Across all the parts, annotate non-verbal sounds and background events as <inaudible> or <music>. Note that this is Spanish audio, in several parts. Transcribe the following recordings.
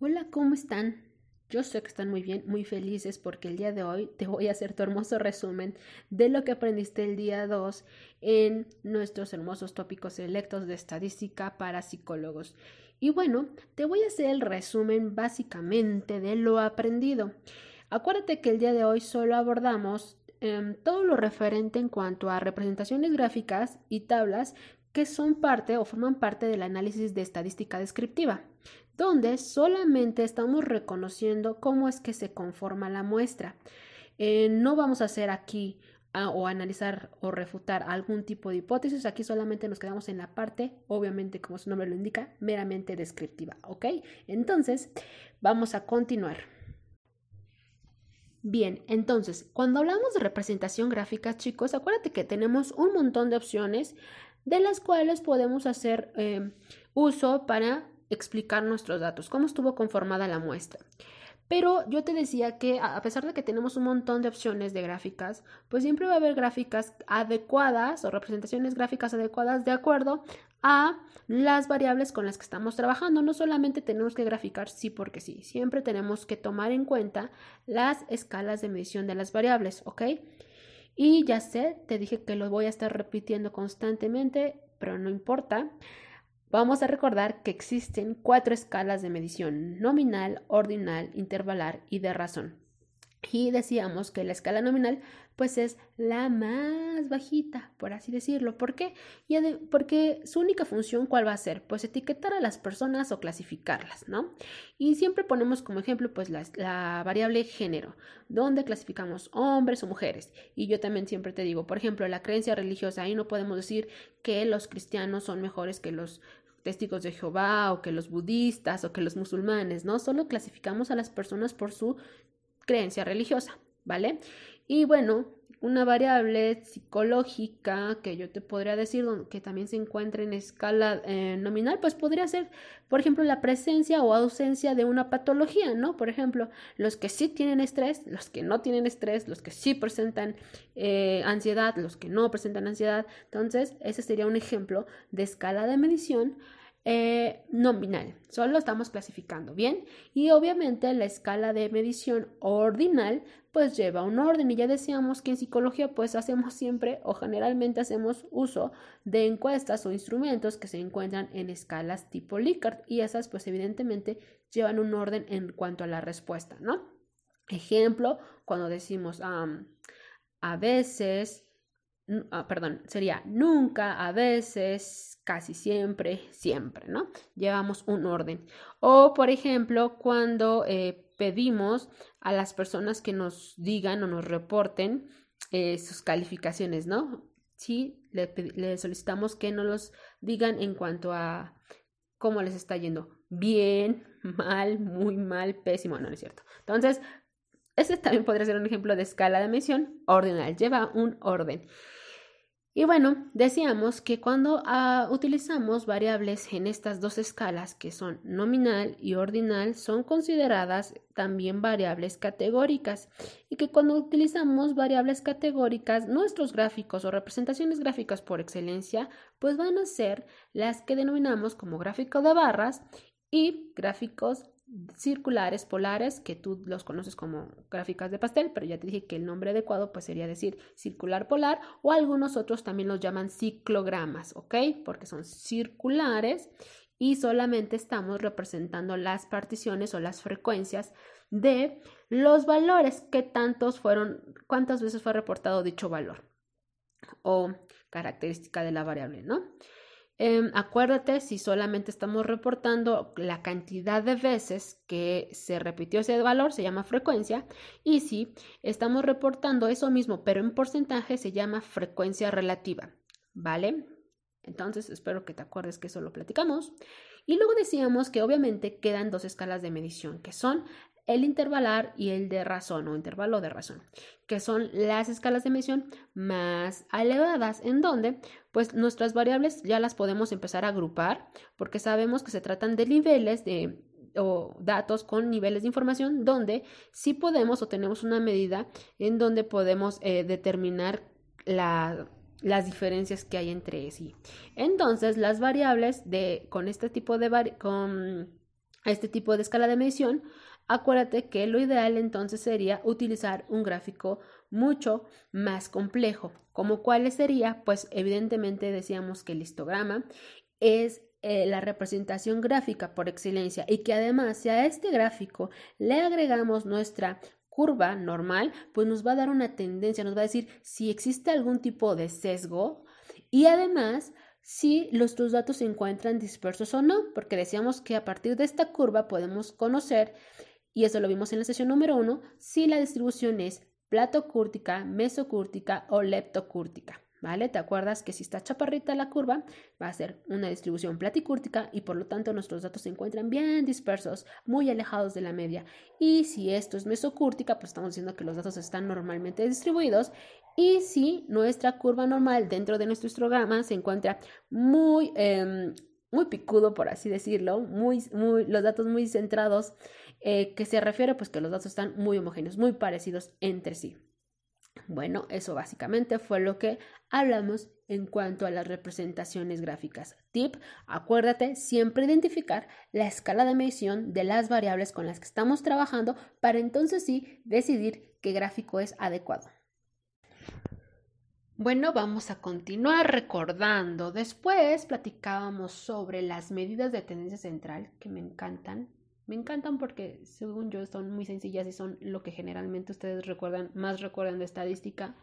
Hola, ¿cómo están? Yo sé que están muy bien, muy felices porque el día de hoy te voy a hacer tu hermoso resumen de lo que aprendiste el día 2 en nuestros hermosos tópicos selectos de estadística para psicólogos. Y bueno, te voy a hacer el resumen básicamente de lo aprendido. Acuérdate que el día de hoy solo abordamos em, todo lo referente en cuanto a representaciones gráficas y tablas que son parte o forman parte del análisis de estadística descriptiva donde solamente estamos reconociendo cómo es que se conforma la muestra. Eh, no vamos a hacer aquí ah, o analizar o refutar algún tipo de hipótesis, aquí solamente nos quedamos en la parte, obviamente como su nombre lo indica, meramente descriptiva, ¿ok? Entonces, vamos a continuar. Bien, entonces, cuando hablamos de representación gráfica, chicos, acuérdate que tenemos un montón de opciones de las cuales podemos hacer eh, uso para explicar nuestros datos, cómo estuvo conformada la muestra. Pero yo te decía que a pesar de que tenemos un montón de opciones de gráficas, pues siempre va a haber gráficas adecuadas o representaciones gráficas adecuadas de acuerdo a las variables con las que estamos trabajando. No solamente tenemos que graficar sí porque sí, siempre tenemos que tomar en cuenta las escalas de medición de las variables, ¿ok? Y ya sé, te dije que lo voy a estar repitiendo constantemente, pero no importa. Vamos a recordar que existen cuatro escalas de medición, nominal, ordinal, intervalar y de razón. Y decíamos que la escala nominal pues es la más bajita, por así decirlo. ¿Por qué? porque su única función, ¿cuál va a ser? Pues etiquetar a las personas o clasificarlas, ¿no? Y siempre ponemos como ejemplo pues la, la variable género, donde clasificamos hombres o mujeres. Y yo también siempre te digo, por ejemplo, la creencia religiosa, ahí no podemos decir que los cristianos son mejores que los testigos de Jehová o que los budistas o que los musulmanes, ¿no? Solo clasificamos a las personas por su creencia religiosa, ¿vale? Y bueno, una variable psicológica que yo te podría decir que también se encuentra en escala eh, nominal, pues podría ser, por ejemplo, la presencia o ausencia de una patología, ¿no? Por ejemplo, los que sí tienen estrés, los que no tienen estrés, los que sí presentan eh, ansiedad, los que no presentan ansiedad. Entonces, ese sería un ejemplo de escala de medición eh, nominal, solo estamos clasificando, ¿bien? Y obviamente la escala de medición ordinal pues lleva un orden y ya decíamos que en psicología pues hacemos siempre o generalmente hacemos uso de encuestas o instrumentos que se encuentran en escalas tipo Likert y esas pues evidentemente llevan un orden en cuanto a la respuesta, ¿no? Ejemplo, cuando decimos a veces, ah, perdón, sería nunca, a veces, casi siempre, siempre, ¿no? Llevamos un orden. O, por ejemplo, cuando eh, pedimos a las personas que nos digan o nos reporten eh, sus calificaciones, ¿no? Sí, le, solicitamos que nos los digan en cuanto a cómo les está yendo. Bien, <laughs> mal, muy mal, pésimo, no, no es cierto. Entonces, ese también podría ser un ejemplo de escala de medición ordinal, lleva un orden. Y bueno, decíamos que cuando ah, utilizamos variables en estas dos escalas, que son nominal y ordinal, son consideradas también variables categóricas y que cuando utilizamos variables categóricas, nuestros gráficos o representaciones gráficas por excelencia, pues van a ser las que denominamos como gráfico de barras y gráficos circulares polares, que tú los conoces como gráficas de pastel, pero ya te dije que el nombre adecuado pues sería decir circular polar o algunos otros también los llaman ciclogramas, ¿ok? Porque son circulares y solamente estamos representando las particiones o las frecuencias de los valores que tantos fueron, cuántas veces fue reportado dicho valor o característica de la variable, ¿no? Em, acuérdate si solamente estamos reportando la cantidad de veces que se repitió ese valor, se llama frecuencia, y si estamos reportando eso mismo, pero en porcentaje, se llama frecuencia relativa, ¿vale? Entonces, espero que te acuerdes que eso lo platicamos. Y luego decíamos que obviamente quedan dos escalas de medición, que son el intervalar y el de razón o intervalo de razón, que son las escalas de medición más elevadas, en donde pues nuestras variables ya las podemos empezar a agrupar, porque sabemos que se tratan de niveles de o datos con niveles de información donde sí podemos o tenemos una medida en donde podemos eh, determinar las diferencias que hay entre sí. Entonces, las variables de con este tipo de con este tipo de escala de medición, acuérdate que lo ideal entonces sería utilizar un gráfico mucho más complejo. ¿Como cuál sería? Pues evidentemente decíamos que el histograma es eh, la representación gráfica por excelencia y que además si a este gráfico le agregamos nuestra curva normal, pues nos va a dar una tendencia, nos va a decir si existe algún tipo de sesgo y además si los tus datos se encuentran dispersos o no, porque decíamos que a partir de esta curva podemos conocer, y eso lo vimos en la sesión número uno, si la distribución es platocúrtica, mesocúrtica o leptocúrtica. ¿Vale? ¿Te acuerdas que si está chaparrita la curva, va a ser una distribución platicúrtica y por lo tanto nuestros datos se encuentran bien dispersos, muy alejados de la media. Y si esto es mesocúrtica, pues estamos diciendo que los datos están normalmente distribuidos. Y si nuestra curva normal dentro de nuestro histograma se encuentra muy, em, muy picudo, por así decirlo, muy, muy, los datos muy centrados, eh, que se refiere pues que los datos están muy homogéneos, muy parecidos entre sí. Bueno, eso básicamente fue lo que hablamos en cuanto a las representaciones gráficas. Tip, acuérdate siempre identificar la escala de medición de las variables con las que estamos trabajando para entonces sí decidir qué gráfico es adecuado. Bueno, vamos a continuar recordando. Después platicábamos sobre las medidas de tendencia central, que me encantan. Me encantan porque, según yo, son muy sencillas y son lo que generalmente ustedes recuerdan, más recuerdan de estadística.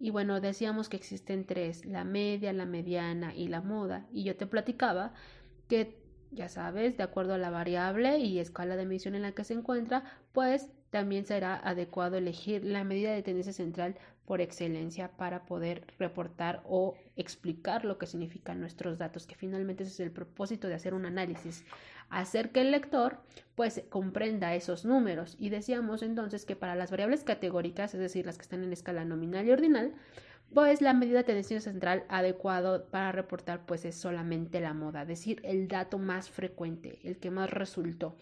Y bueno, decíamos que existen tres, la media, la mediana y la moda. Y yo te platicaba que, ya sabes, de acuerdo a la variable y escala de medición en la que se encuentra, pues también será adecuado elegir la medida de tendencia central por excelencia para poder reportar o explicar lo que significan nuestros datos, que finalmente ese es el propósito de hacer un análisis hacer que el lector pues comprenda esos números. Y decíamos entonces que para las variables categóricas, es decir, las que están en escala nominal y ordinal, pues la medida de tendencia central adecuado para reportar pues es solamente la moda, es decir, el dato más frecuente, el que más resultó.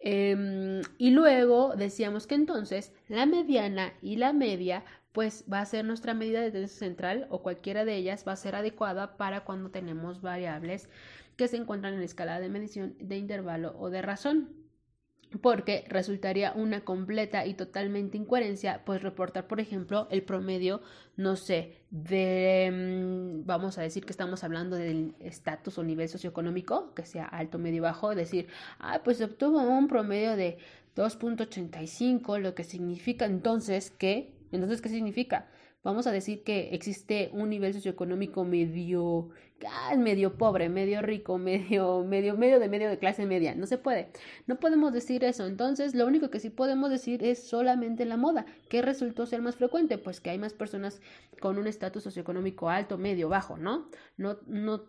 Em, y luego decíamos que entonces la mediana y la media pues va a ser nuestra medida de tendencia central o cualquiera de ellas va a ser adecuada para cuando tenemos variables que se encuentran en escala de medición de intervalo o de razón porque resultaría una completa y totalmente incoherencia, pues reportar, por ejemplo, el promedio, no sé, de, mm, vamos a decir que estamos hablando del estatus o nivel socioeconómico, que sea alto, medio, bajo, decir, ah, pues obtuvo un promedio de 2.85, lo que significa entonces que, entonces, ¿qué significa? Vamos a decir que existe un nivel socioeconómico medio medio pobre, medio rico, <laughs> medio, medio, medio de medio de clase media. No se puede. No podemos decir eso. Entonces, lo único que sí podemos decir es solamente la moda. ¿Qué resultó ser más frecuente? Pues que hay más personas con un estatus socioeconómico alto, medio, bajo, ¿no? No, no,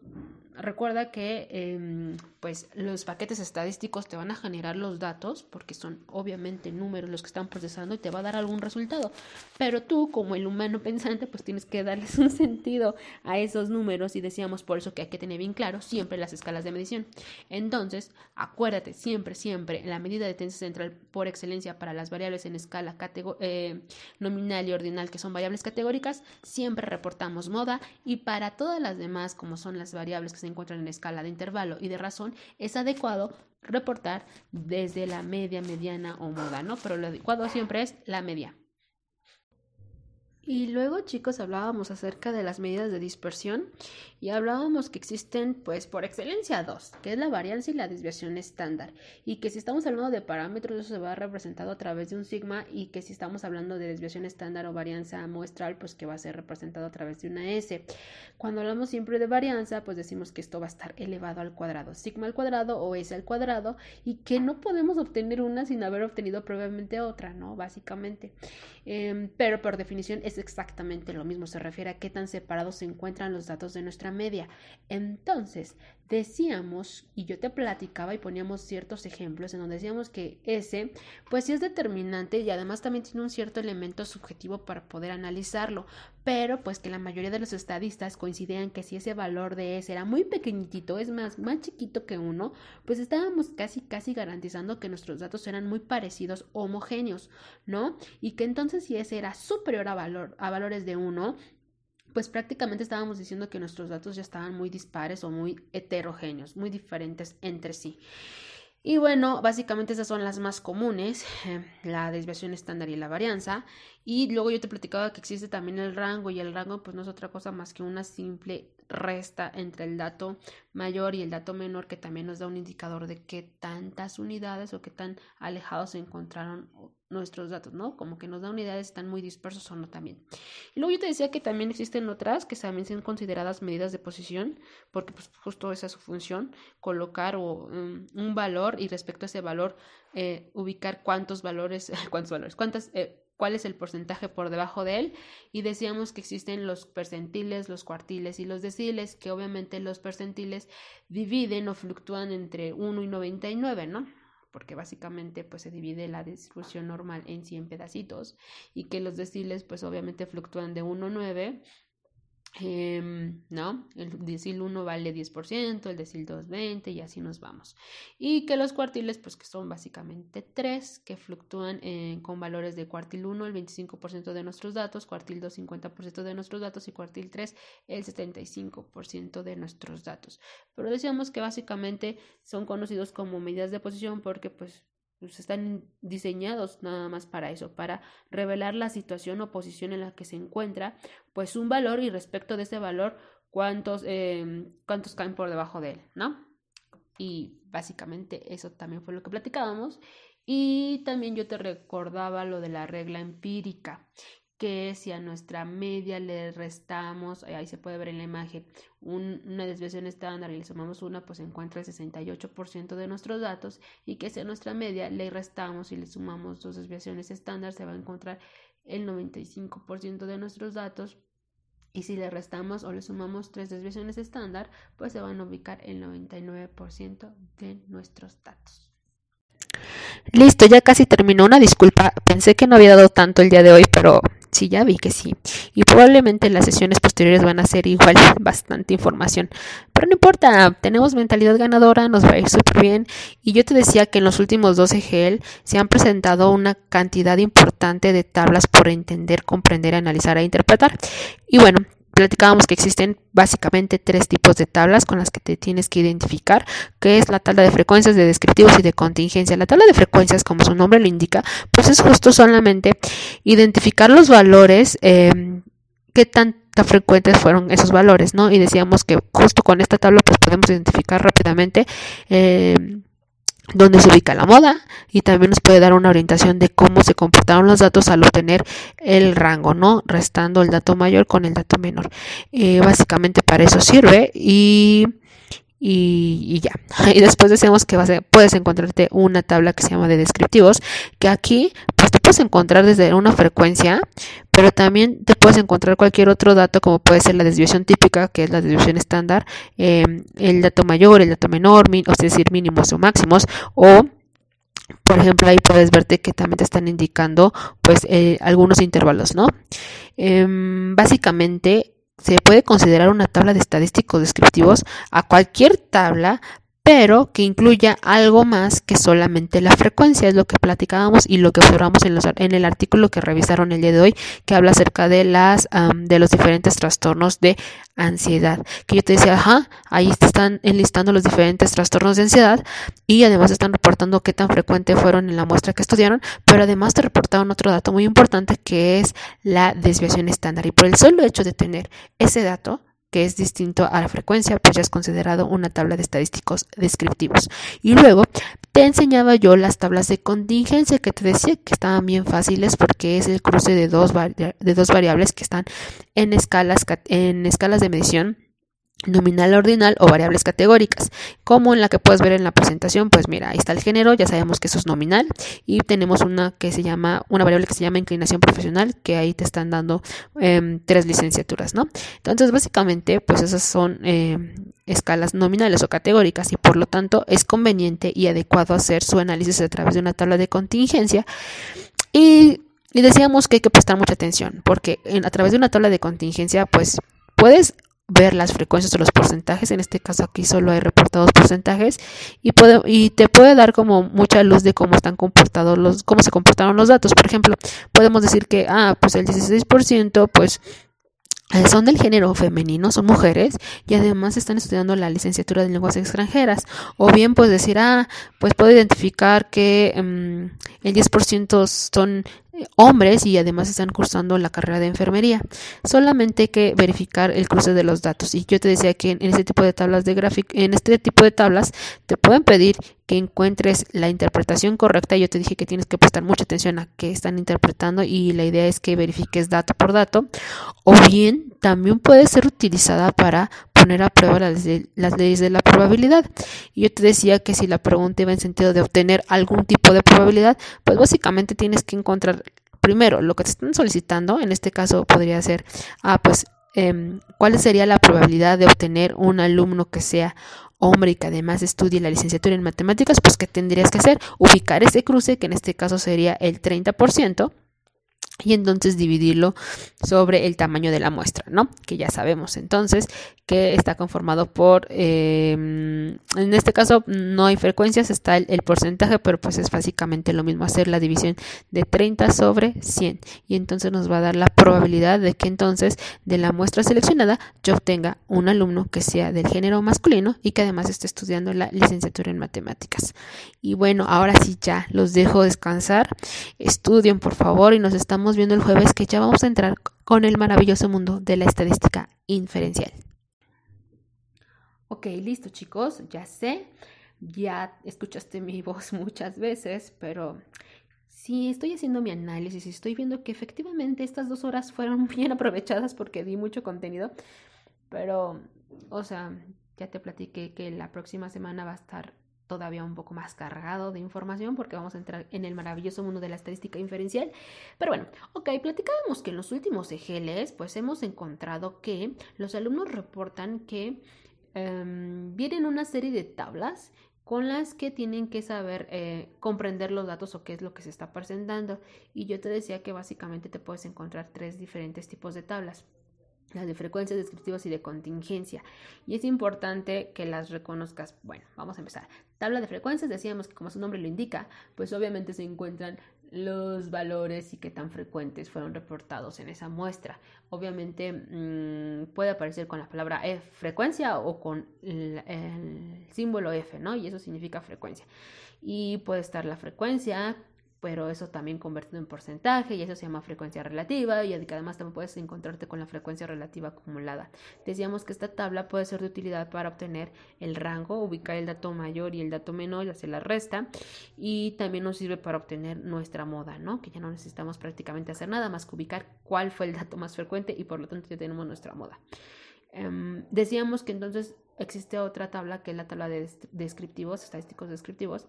recuerda que em, pues los paquetes estadísticos te van a generar los datos porque son obviamente números los que están procesando y te va a dar algún resultado. Pero tú, como el humano pensante, pues tienes que darles <laughs> un sentido a esos números y decíamos por eso que hay que tener bien claro siempre las escalas de medición. Entonces, acuérdate siempre, siempre, la medida de tendencia central por excelencia para las variables en escala eh, nominal y ordinal, que son variables categóricas, siempre reportamos moda y para todas las demás, como son las variables que se encuentran en escala de intervalo y de razón, es adecuado reportar desde la media, mediana o moda, ¿no? Pero lo adecuado siempre es la media. Y luego, chicos, hablábamos acerca de las medidas de dispersión y hablábamos que existen, pues, por excelencia dos, que es la varianza y la desviación estándar. Y que si estamos hablando de parámetros, eso se va representado a través de un sigma y que si estamos hablando de desviación estándar o varianza muestral, pues que va a ser representado a través de una S. Cuando hablamos siempre de varianza, pues decimos que esto va a estar elevado al cuadrado, sigma al cuadrado o S al cuadrado, y que no podemos obtener una sin haber obtenido previamente otra, ¿no? Básicamente. Em, pero por definición es exactamente lo mismo, se refiere a qué tan separados se encuentran los datos de nuestra media. Entonces, decíamos, y yo te platicaba y poníamos ciertos ejemplos en donde decíamos que ese, pues sí es determinante y además también tiene un cierto elemento subjetivo para poder analizarlo, pero pues que la mayoría de los estadistas coincidían que si ese valor de ese era muy pequeñito, es más, más chiquito que uno, pues estábamos casi, casi garantizando que nuestros datos eran muy parecidos, homogéneos, ¿no? Y que entonces si ese era superior a valor, a valores de uno, pues prácticamente estábamos diciendo que nuestros datos ya estaban muy dispares o muy heterogéneos, muy diferentes entre sí. Y bueno, básicamente esas son las más comunes, eh, la desviación estándar y la varianza. Y luego yo te platicaba que existe también el rango y el rango pues no es otra cosa más que una simple resta entre el dato mayor y el dato menor que también nos da un indicador de qué tantas unidades o qué tan alejados se encontraron nuestros datos, ¿no? Como que nos da unidades están muy dispersos o no también. Y luego yo te decía que también existen otras que también son consideradas medidas de posición, porque pues justo esa es su función, colocar o, um, un valor y respecto a ese valor eh, ubicar cuántos valores, <laughs> cuántos valores, cuántas eh, cuál es el porcentaje por debajo de él y decíamos que existen los percentiles, los cuartiles y los deciles, que obviamente los percentiles dividen o fluctúan entre 1 y 99, ¿no? Porque básicamente pues se divide la distribución normal en 100 pedacitos y que los deciles pues obviamente fluctúan de 1 a 9 Em, ¿no? El decil 1 vale 10%, el decil 2 20 y así nos vamos. Y que los cuartiles, pues que son básicamente 3, que fluctúan eh, con valores de cuartil 1 el 25% de nuestros datos, cuartil 2 50% de nuestros datos y cuartil 3 el 75% de nuestros datos. Pero decíamos que básicamente son conocidos como medidas de posición porque pues pues están diseñados nada más para eso, para revelar la situación o posición en la que se encuentra, pues un valor y respecto de ese valor, cuántos, em, cuántos caen por debajo de él, ¿no? Y básicamente eso también fue lo que platicábamos. Y también yo te recordaba lo de la regla empírica, que si a nuestra media le restamos, ahí se puede ver en la imagen, una desviación estándar y le sumamos una, pues encuentra el 68% de nuestros datos y que si a nuestra media le restamos y le sumamos dos desviaciones estándar, se va a encontrar el 95% de nuestros datos y si le restamos o le sumamos tres desviaciones estándar, pues se van a ubicar el 99% de nuestros datos. Listo, ya casi terminó. Una disculpa, pensé que no había dado tanto el día de hoy, pero sí, ya vi que sí. Y probablemente las sesiones posteriores van a ser igual <laughs> bastante información. Pero no importa, tenemos mentalidad ganadora, nos va a ir súper bien. Y yo te decía que en los últimos 12 GEL se han presentado una cantidad importante de tablas por entender, comprender, analizar e interpretar. Y bueno, platicábamos que existen básicamente tres tipos de tablas con las que te tienes que identificar, que es la tabla de frecuencias, de descriptivos y de contingencia. La tabla de frecuencias, como su nombre lo indica, pues es justo solamente identificar los valores, eh, qué tan frecuentes fueron esos valores, ¿no? Y decíamos que justo con esta tabla pues podemos identificar rápidamente eh, donde se ubica la moda y también nos puede dar una orientación de cómo se comportaron los datos al obtener el rango, ¿no? Restando el dato mayor con el dato menor. Eh, básicamente para eso sirve y y, ya. <laughs> Y después decimos que vas a, puedes encontrarte una tabla que se llama de descriptivos, que aquí pues te puedes encontrar desde una frecuencia, pero también te puedes encontrar cualquier otro dato como puede ser la desviación típica, que es la desviación estándar, em, el dato mayor, el dato menor, o es decir, mínimos o máximos, o por ejemplo, ahí puedes verte que también te están indicando pues eh, algunos intervalos, ¿no? Em, básicamente se puede considerar una tabla de estadísticos descriptivos a cualquier tabla pero que incluya algo más que solamente la frecuencia, es lo que platicábamos y lo que observamos en, los, en el artículo que revisaron el día de hoy, que habla acerca de, las, de los diferentes trastornos de ansiedad. Que yo te decía, ajá, ahí están enlistando los diferentes trastornos de ansiedad y además están reportando qué tan frecuente fueron en la muestra que estudiaron, pero además te reportaron otro dato muy importante que es la desviación estándar. Y por el solo hecho de tener ese dato, que es distinto a la frecuencia, pues ya es considerado una tabla de estadísticos descriptivos. Y luego te enseñaba yo las tablas de contingencia que te decía que estaban bien fáciles porque es el cruce de dos, de dos variables que están en escalas, en escalas de medición nominal ordinal o variables categóricas, como en la que puedes ver en la presentación, pues mira, ahí está el género, ya sabemos que eso es nominal y tenemos una que se llama, una variable que se llama inclinación profesional, que ahí te están dando em, tres licenciaturas, ¿no? Entonces, básicamente, pues esas son em, escalas nominales o categóricas y por lo tanto es conveniente y adecuado hacer su análisis a través de una tabla de contingencia y, y decíamos que hay que prestar mucha atención porque a través de una tabla de contingencia, pues puedes ver las frecuencias o los porcentajes, en este caso aquí solo hay reportados porcentajes y, puede, y te puede dar como mucha luz de cómo están comportados los, cómo se comportaron los datos. Por ejemplo, podemos decir que, ah, pues el 16% pues eh, son del género femenino, son mujeres y además están estudiando la licenciatura de lenguas extranjeras. O bien pues decir, ah, pues puedo identificar que mm, el 10% son hombres y además están cursando la carrera de enfermería. Solamente hay que verificar el cruce de los datos. Y yo te decía que en, este tipo de tablas de gráfico, en este tipo de tablas te pueden pedir que encuentres la interpretación correcta. Yo te dije que tienes que prestar mucha atención a qué están interpretando y la idea es que verifiques dato por dato. O bien también puede ser utilizada para poner a prueba las, las, leyes de la probabilidad. Y yo te decía que si la pregunta iba en sentido de obtener algún tipo de probabilidad, pues básicamente tienes que encontrar primero lo que te están solicitando. En este caso podría ser, ah, pues, eh, ¿cuál sería la probabilidad de obtener un alumno que sea hombre y que además estudie la licenciatura en matemáticas? Pues, ¿qué tendrías que hacer? Ubicar ese cruce, que en este caso sería el 30% y entonces dividirlo sobre el tamaño de la muestra, ¿no? Que ya sabemos entonces que está conformado por, em, en este caso no hay frecuencias, está el, porcentaje, pero pues es básicamente lo mismo hacer la división de 30 sobre 100 y entonces nos va a dar la probabilidad de que entonces de la muestra seleccionada yo obtenga un alumno que sea del género masculino y que además esté estudiando la licenciatura en matemáticas. Y bueno, ahora sí ya los dejo descansar, estudien por favor y nos estamos viendo el jueves que ya vamos a entrar con el maravilloso mundo de la estadística inferencial. Ok, listo chicos, ya sé, ya escuchaste mi <laughs> voz muchas veces, pero si estoy haciendo mi análisis y estoy viendo que efectivamente estas dos horas fueron <laughs> bien aprovechadas porque di mucho contenido, pero, o sea, ya te platiqué que la próxima semana va a estar todavía un poco más cargado de información porque vamos a entrar en el maravilloso mundo de la estadística inferencial. Pero bueno, ok, platicábamos que en los últimos EGLs pues hemos encontrado que los alumnos reportan que Em, vienen una serie de tablas con las que tienen que saber eh, comprender los datos o qué es lo que se está presentando. Y yo te decía que básicamente te puedes encontrar tres diferentes tipos de tablas las de frecuencias descriptivas y de contingencia. Y es importante que las reconozcas. Bueno, vamos a empezar. Tabla de frecuencias, decíamos que como su nombre lo indica, pues obviamente se encuentran los valores y qué tan frecuentes fueron reportados en esa muestra. Obviamente mm, puede aparecer con la palabra F, frecuencia o con el símbolo F, ¿no? Y eso significa frecuencia. Y puede estar la frecuencia pero eso también convertido en porcentaje y eso se llama frecuencia relativa y además también puedes encontrarte con la frecuencia relativa acumulada. Decíamos que esta tabla puede ser de utilidad para obtener el rango, ubicar el dato mayor y el dato menor y hacer la resta y también nos sirve para obtener nuestra moda, ¿no? Que ya no necesitamos prácticamente hacer nada más que ubicar cuál fue el dato más frecuente y por lo tanto ya tenemos nuestra moda. Em, decíamos que entonces existe otra tabla que es la tabla de descriptivos, estadísticos descriptivos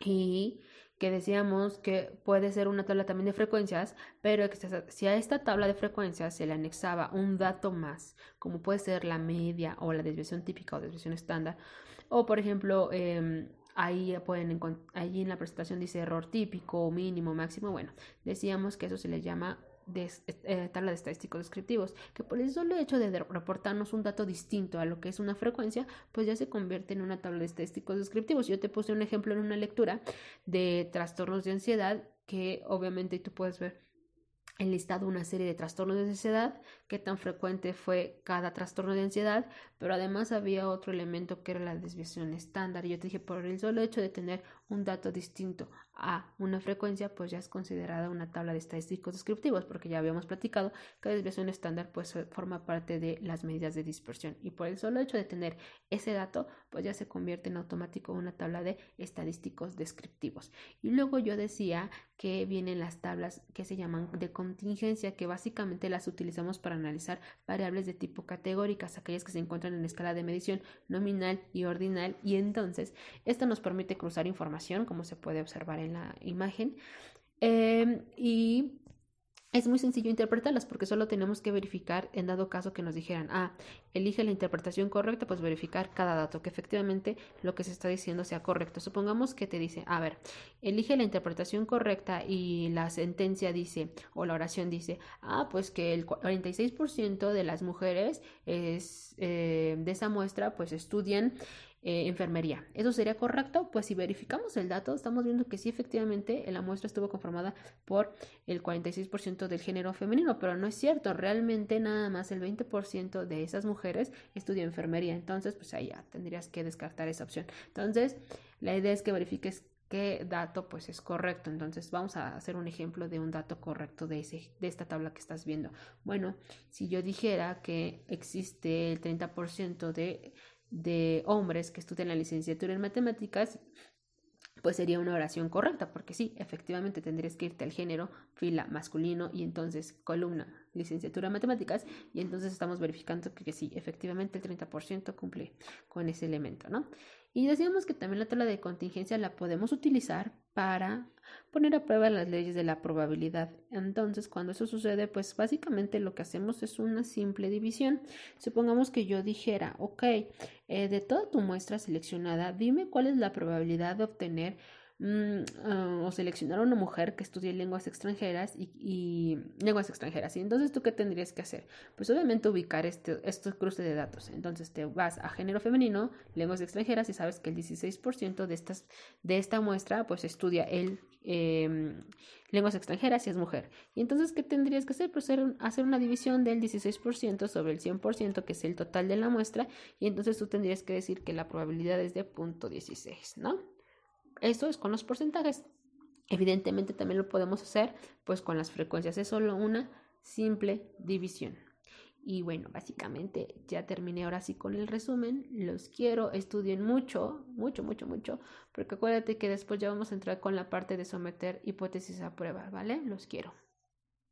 y que decíamos que puede ser una tabla también de frecuencias, pero si a esta tabla de frecuencias se le anexaba un dato más, como puede ser la media o la desviación típica o desviación estándar, o por ejemplo, eh, ahí pueden ahí en la presentación dice error típico, mínimo, máximo, bueno, decíamos que eso se le llama de, eh, tabla de estadísticos descriptivos, que por el solo hecho de reportarnos un dato distinto a lo que es una frecuencia, pues ya se convierte en una tabla de estadísticos descriptivos. Yo te puse un ejemplo en una lectura de trastornos de ansiedad que obviamente tú puedes ver enlistado una serie de trastornos de ansiedad, qué tan frecuente fue cada trastorno de ansiedad, pero además había otro elemento que era la desviación estándar. Y yo te dije, por el solo hecho de tener un dato distinto a una frecuencia, pues ya es considerada una tabla de estadísticos descriptivos, porque ya habíamos platicado que la desviación estándar pues forma parte de las medidas de dispersión. Y por el solo hecho de tener ese dato, pues ya se convierte en automático una tabla de estadísticos descriptivos. Y luego yo decía que vienen las tablas que se llaman de contingencia, que básicamente las utilizamos para analizar variables de tipo categóricas, aquellas que se encuentran en escala de medición nominal y ordinal, y entonces esto nos permite cruzar información, como se puede observar en la imagen, em, y es muy sencillo interpretarlas porque solo tenemos que verificar en dado caso que nos dijeran, ah, elige la interpretación correcta, pues verificar cada dato, que efectivamente lo que se está diciendo sea correcto. Supongamos que te dice, a ver, elige la interpretación correcta y la sentencia dice, o la oración dice, ah, pues que el 46% de las mujeres es, eh, de esa muestra pues estudian eh, enfermería. ¿Eso sería correcto? Pues si verificamos el dato, estamos viendo que sí, efectivamente, la muestra estuvo conformada por el 46% del género femenino, pero no es cierto, realmente nada más el 20% de esas mujeres estudia enfermería, entonces pues ahí ya tendrías que descartar esa opción. Entonces, la idea es que verifiques qué dato pues es correcto. Entonces vamos a hacer un ejemplo de un dato correcto de esta tabla que estás viendo. Bueno, si yo dijera que existe el 30% de, de hombres que estudian la licenciatura en matemáticas, pues sería una oración correcta, porque sí, efectivamente tendrías que irte al género, fila masculino y entonces columna, licenciatura en matemáticas, y entonces estamos verificando que, que sí, efectivamente el 30% cumple con ese elemento, ¿no? Y decíamos que también la tabla de contingencia la podemos utilizar para poner a prueba las leyes de la probabilidad. Entonces, cuando eso sucede, pues básicamente lo que hacemos es una simple división. Supongamos que yo dijera, ok, eh, de toda tu muestra seleccionada, dime cuál es la probabilidad de obtener Mm, ah, o seleccionar una mujer que estudie lenguas extranjeras y, lenguas extranjeras. Y entonces, ¿tú qué tendrías que hacer? Pues obviamente ubicar este, estos cruces de datos. Entonces, te vas a género femenino, lenguas extranjeras, y sabes que el 16% de, estas, de esta muestra, pues estudia el em, lenguas extranjeras y es mujer. Y entonces, ¿qué tendrías que hacer? Pues hacer una división del 16% sobre el 100%, que es el total de la muestra, y entonces tú tendrías que decir que la probabilidad es de punto .16, ¿no? Esto es con los porcentajes. Evidentemente también lo podemos hacer pues con las frecuencias. Es solo una simple división. Y bueno, básicamente ya terminé ahora sí con el resumen. Los quiero, estudien mucho, mucho, mucho, mucho, porque acuérdate que después ya vamos a entrar con la parte de someter hipótesis a prueba, ¿vale? Los quiero.